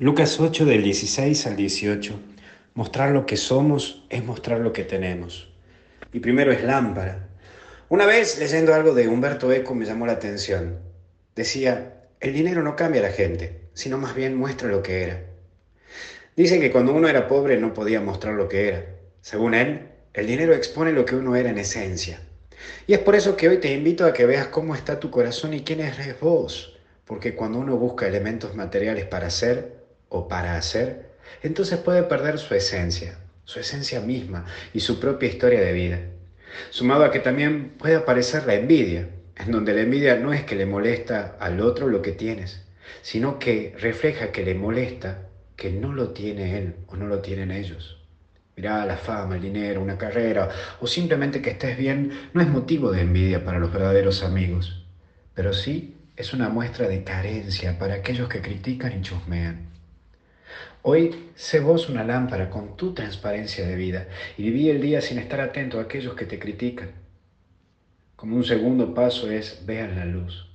Lucas 8 del 16 al 18. Mostrar lo que somos es mostrar lo que tenemos. Y primero es lámpara. Una vez leyendo algo de Humberto Eco me llamó la atención. Decía, el dinero no cambia a la gente, sino más bien muestra lo que era. Dicen que cuando uno era pobre no podía mostrar lo que era. Según él, el dinero expone lo que uno era en esencia. Y es por eso que hoy te invito a que veas cómo está tu corazón y quién eres vos. Porque cuando uno busca elementos materiales para ser, o para hacer, entonces puede perder su esencia, su esencia misma y su propia historia de vida. Sumado a que también puede aparecer la envidia, en donde la envidia no es que le molesta al otro lo que tienes, sino que refleja que le molesta que no lo tiene él o no lo tienen ellos. Mirá, la fama, el dinero, una carrera o simplemente que estés bien no es motivo de envidia para los verdaderos amigos, pero sí es una muestra de carencia para aquellos que critican y chusmean. Hoy sé vos una lámpara con tu transparencia de vida y viví el día sin estar atento a aquellos que te critican. Como un segundo paso es vean la luz.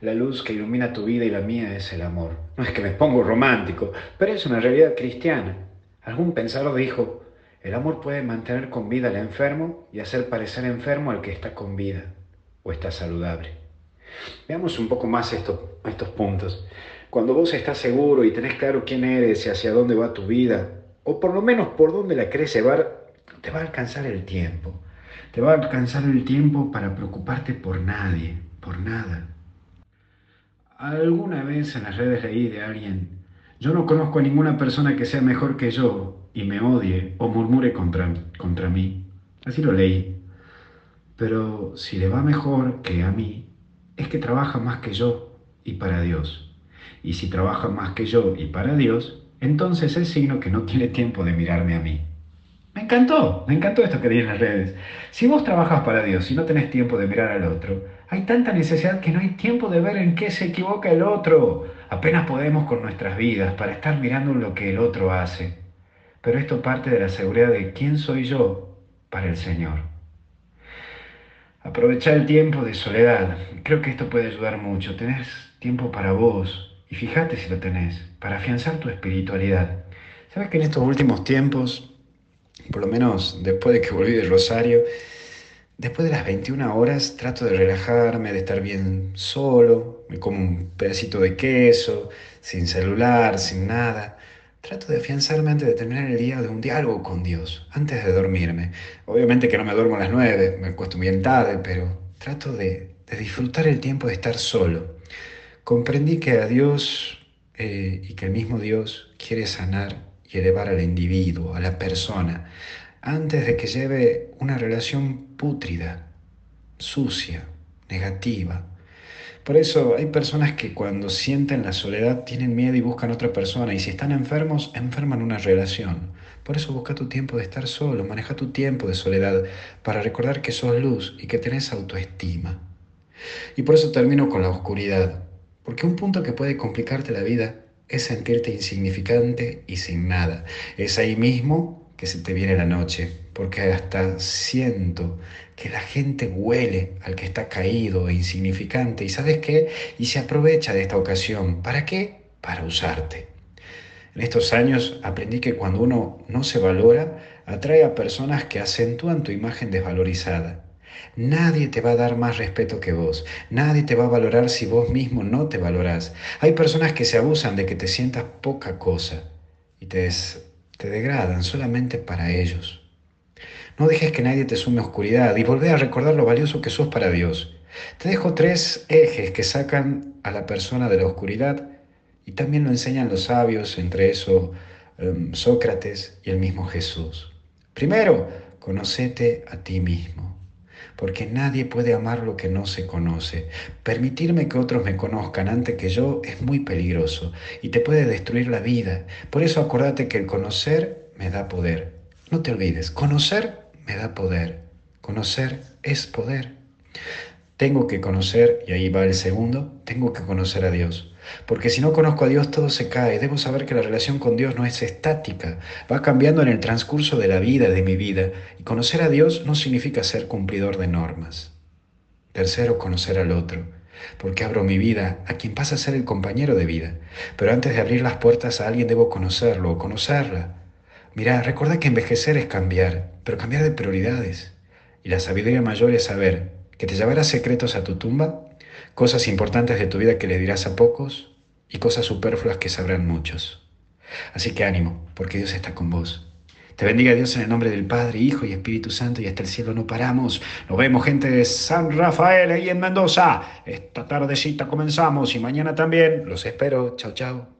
La luz que ilumina tu vida y la mía es el amor. No es que me pongo romántico, pero es una realidad cristiana. Algún pensador dijo, el amor puede mantener con vida al enfermo y hacer parecer enfermo al que está con vida o está saludable. Veamos un poco más estos, estos puntos. Cuando vos estás seguro y tenés claro quién eres y hacia dónde va tu vida, o por lo menos por dónde la querés llevar, te va a alcanzar el tiempo. Te va a alcanzar el tiempo para preocuparte por nadie, por nada. Alguna vez en las redes leí de alguien, yo no conozco a ninguna persona que sea mejor que yo y me odie o murmure contra, contra mí. Así lo leí. Pero si le va mejor que a mí, es que trabaja más que yo y para Dios y si trabaja más que yo y para Dios, entonces es signo que no tiene tiempo de mirarme a mí. Me encantó, me encantó esto que di en las redes. Si vos trabajas para Dios y no tenés tiempo de mirar al otro, hay tanta necesidad que no hay tiempo de ver en qué se equivoca el otro. Apenas podemos con nuestras vidas para estar mirando lo que el otro hace. Pero esto parte de la seguridad de quién soy yo para el Señor. Aprovechar el tiempo de soledad. Creo que esto puede ayudar mucho. Tenés tiempo para vos, y fíjate si lo tenés, para afianzar tu espiritualidad. ¿Sabes que en estos últimos tiempos, por lo menos después de que volví del Rosario, después de las 21 horas trato de relajarme, de estar bien solo, me como un pedacito de queso, sin celular, sin nada. Trato de afianzarme antes de terminar el día de un diálogo con Dios, antes de dormirme. Obviamente que no me duermo a las 9, me acuesto bien tarde, pero trato de, de disfrutar el tiempo de estar solo comprendí que a Dios eh, y que el mismo Dios quiere sanar y elevar al individuo, a la persona, antes de que lleve una relación pútrida, sucia, negativa. Por eso hay personas que cuando sienten la soledad tienen miedo y buscan otra persona, y si están enfermos, enferman una relación. Por eso busca tu tiempo de estar solo, maneja tu tiempo de soledad para recordar que sos luz y que tenés autoestima. Y por eso termino con la oscuridad. Porque un punto que puede complicarte la vida es sentirte insignificante y sin nada. Es ahí mismo que se te viene la noche, porque hasta siento que la gente huele al que está caído e insignificante. ¿Y sabes qué? Y se aprovecha de esta ocasión. ¿Para qué? Para usarte. En estos años aprendí que cuando uno no se valora, atrae a personas que acentúan tu imagen desvalorizada. Nadie te va a dar más respeto que vos. Nadie te va a valorar si vos mismo no te valorás. Hay personas que se abusan de que te sientas poca cosa y te, te degradan solamente para ellos. No dejes que nadie te sume oscuridad y volvé a recordar lo valioso que sos para Dios. Te dejo tres ejes que sacan a la persona de la oscuridad y también lo enseñan los sabios, entre eso em, Sócrates y el mismo Jesús. Primero, conocete a ti mismo porque nadie puede amar lo que no se conoce. Permitirme que otros me conozcan antes que yo es muy peligroso y te puede destruir la vida. Por eso acordate que el conocer me da poder. No te olvides, conocer me da poder. Conocer es poder. Tengo que conocer, y ahí va el segundo, tengo que conocer a Dios. Porque si no conozco a Dios todo se cae. Debo saber que la relación con Dios no es estática, va cambiando en el transcurso de la vida, de mi vida. Y conocer a Dios no significa ser cumplidor de normas. Tercero, conocer al otro. porque abro mi vida a quien pasa a ser el compañero de vida. Pero antes de abrir las puertas a alguien debo conocerlo o conocerla. Mira, recuerda que envejecer es cambiar, pero cambiar de prioridades. Y la sabiduría mayor es saber que te llevarás secretos a tu tumba, cosas importantes de tu vida que le dirás a pocos y cosas superfluas que sabrán muchos. Así que ánimo, porque Dios está con vos. Te bendiga Dios en el nombre del Padre, Hijo y Espíritu Santo y hasta el cielo no paramos. Nos vemos gente de San Rafael ahí en Mendoza. Esta tardecita comenzamos y mañana también. Los espero. Chao, chao.